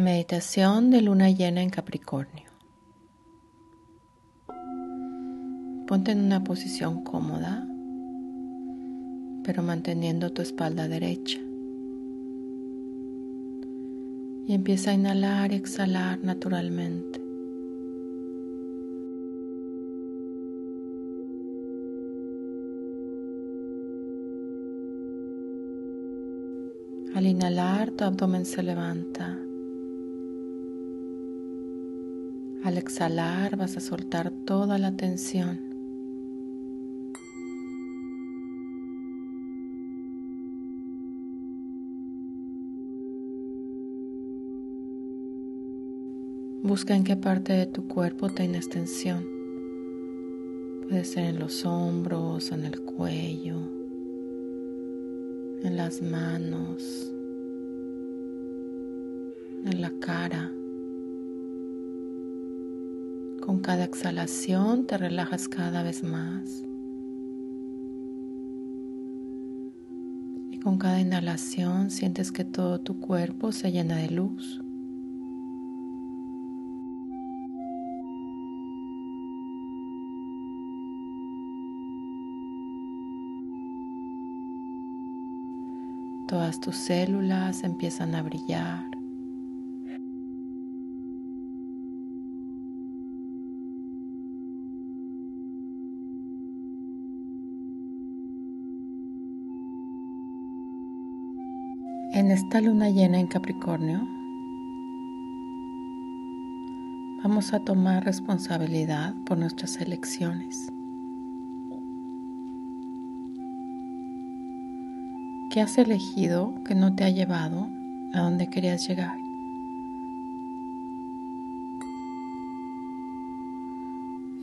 Meditación de luna llena en Capricornio. Ponte en una posición cómoda, pero manteniendo tu espalda derecha. Y empieza a inhalar y exhalar naturalmente. Al inhalar, tu abdomen se levanta. Al exhalar vas a soltar toda la tensión. Busca en qué parte de tu cuerpo tienes tensión. Puede ser en los hombros, en el cuello, en las manos, en la cara. Con cada exhalación te relajas cada vez más. Y con cada inhalación sientes que todo tu cuerpo se llena de luz. Todas tus células empiezan a brillar. Esta luna llena en Capricornio, vamos a tomar responsabilidad por nuestras elecciones. ¿Qué has elegido que no te ha llevado a donde querías llegar?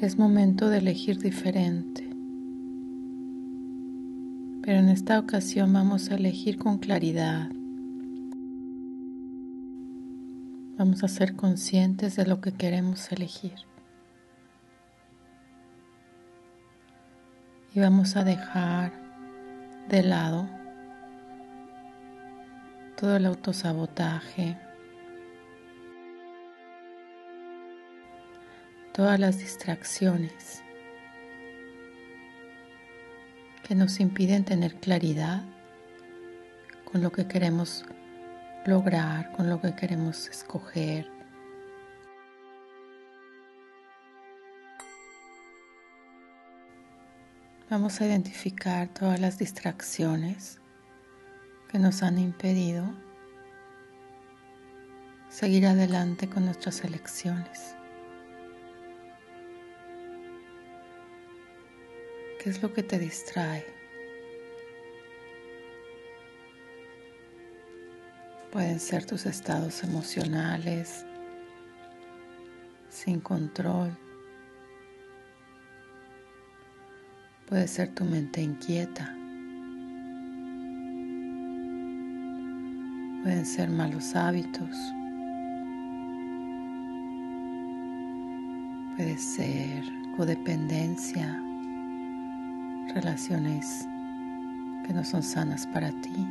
Es momento de elegir diferente. Pero en esta ocasión vamos a elegir con claridad, Vamos a ser conscientes de lo que queremos elegir. Y vamos a dejar de lado todo el autosabotaje, todas las distracciones que nos impiden tener claridad con lo que queremos lograr, con lo que queremos escoger. Vamos a identificar todas las distracciones que nos han impedido seguir adelante con nuestras elecciones. ¿Qué es lo que te distrae? Pueden ser tus estados emocionales sin control. Puede ser tu mente inquieta. Pueden ser malos hábitos. Puede ser codependencia, relaciones que no son sanas para ti.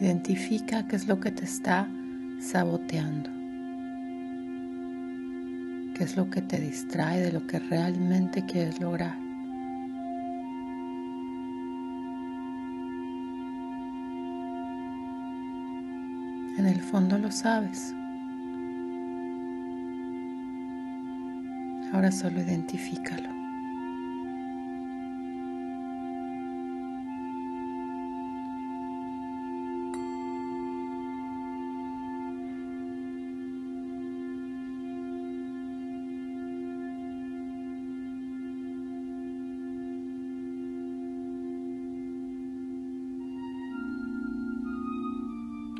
Identifica qué es lo que te está saboteando, qué es lo que te distrae de lo que realmente quieres lograr. En el fondo lo sabes. Ahora solo identifícalo.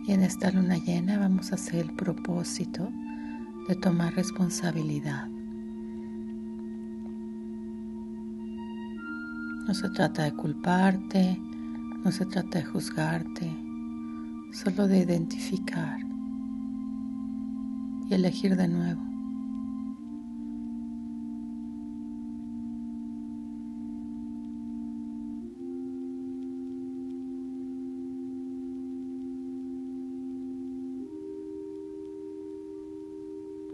Y en esta luna llena vamos a hacer el propósito de tomar responsabilidad. No se trata de culparte, no se trata de juzgarte, solo de identificar y elegir de nuevo.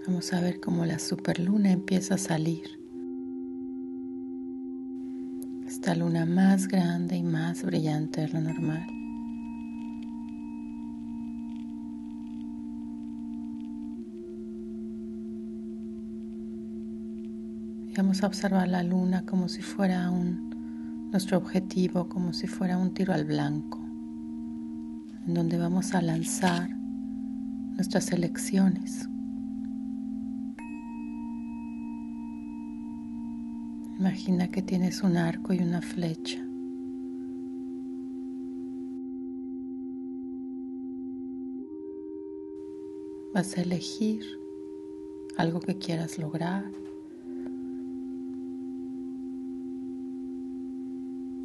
Vamos a ver cómo la superluna empieza a salir. Esta luna más grande y más brillante de lo normal. Y vamos a observar la luna como si fuera un, nuestro objetivo, como si fuera un tiro al blanco, en donde vamos a lanzar nuestras elecciones. Imagina que tienes un arco y una flecha. Vas a elegir algo que quieras lograr.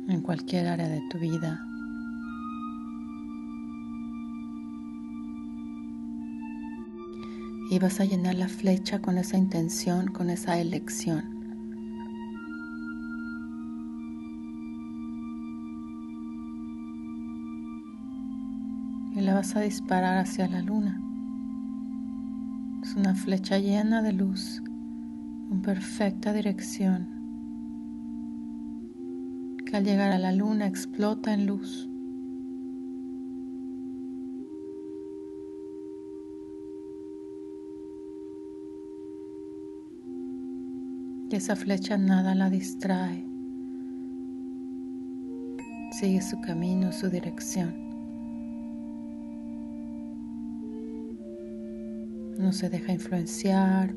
En cualquier área de tu vida. Y vas a llenar la flecha con esa intención, con esa elección. Y la vas a disparar hacia la luna. Es una flecha llena de luz, en perfecta dirección, que al llegar a la luna explota en luz. Y esa flecha nada la distrae. Sigue su camino, su dirección. No se deja influenciar,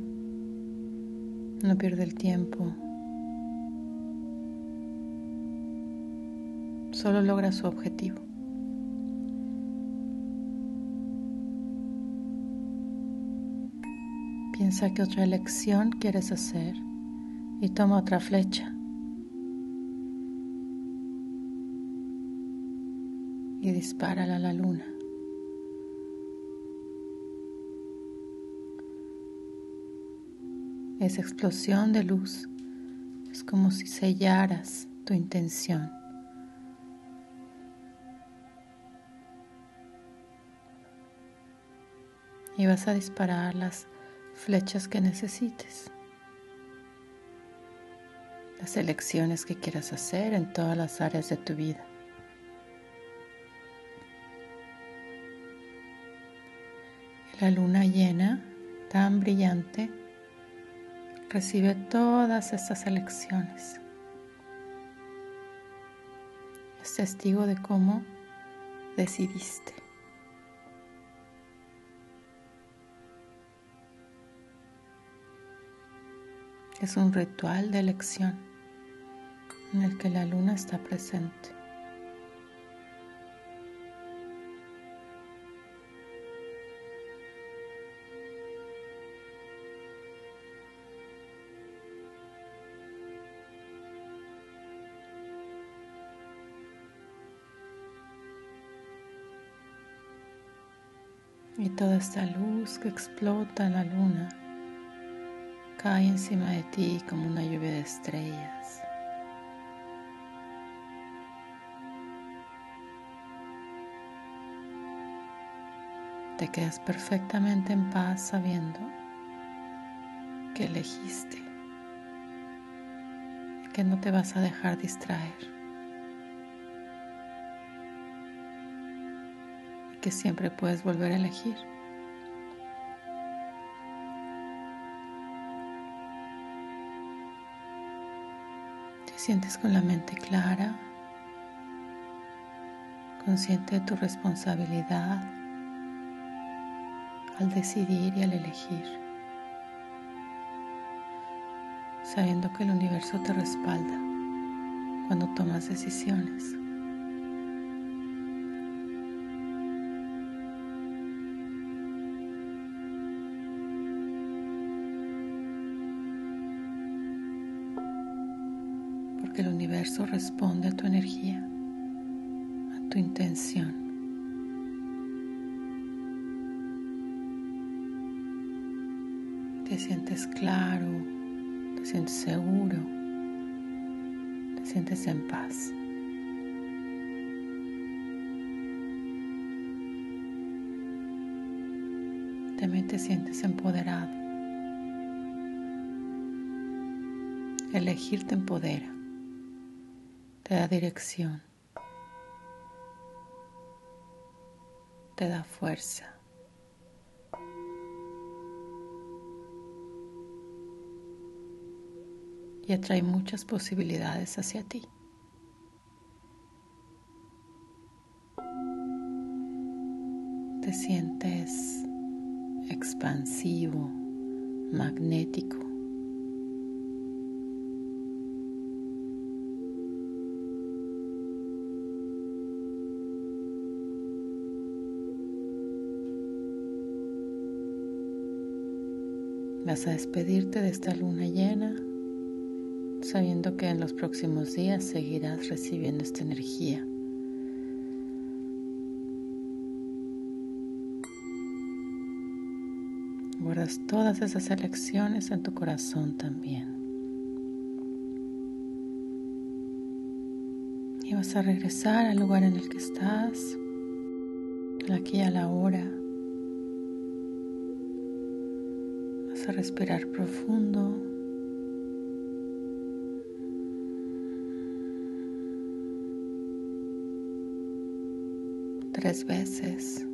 no pierde el tiempo, solo logra su objetivo. Piensa que otra elección quieres hacer y toma otra flecha. Y dispara a la luna. Esa explosión de luz es como si sellaras tu intención. Y vas a disparar las flechas que necesites. Las elecciones que quieras hacer en todas las áreas de tu vida. la luna llena, tan brillante, Recibe todas estas elecciones. Es testigo de cómo decidiste. Es un ritual de elección en el que la luna está presente. Y toda esta luz que explota la luna cae encima de ti como una lluvia de estrellas. Te quedas perfectamente en paz sabiendo que elegiste, que no te vas a dejar distraer. Que siempre puedes volver a elegir. Te sientes con la mente clara, consciente de tu responsabilidad al decidir y al elegir, sabiendo que el universo te respalda cuando tomas decisiones. el universo responde a tu energía, a tu intención. Te sientes claro, te sientes seguro, te sientes en paz. También te sientes empoderado. Elegir te empodera te da dirección, te da fuerza. Y atrae muchas posibilidades hacia ti. Te sientes expansivo, magnético. Vas a despedirte de esta luna llena sabiendo que en los próximos días seguirás recibiendo esta energía. Guardas todas esas elecciones en tu corazón también. Y vas a regresar al lugar en el que estás, aquí a la hora. A respirar profundo. Tres veces.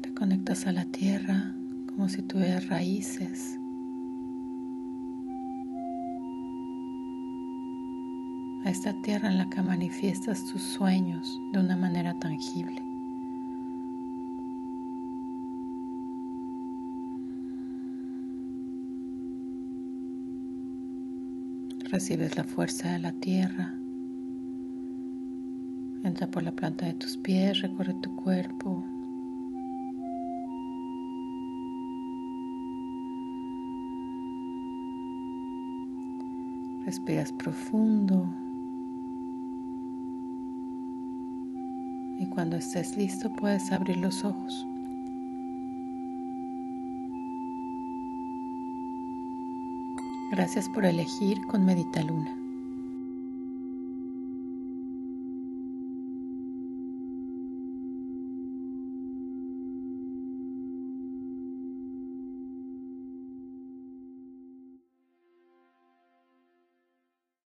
Te conectas a la tierra como si tuvieras raíces. a esta tierra en la que manifiestas tus sueños de una manera tangible. Recibes la fuerza de la tierra. Entra por la planta de tus pies, recorre tu cuerpo. Respiras profundo. Y cuando estés listo puedes abrir los ojos. Gracias por elegir con Medita Luna.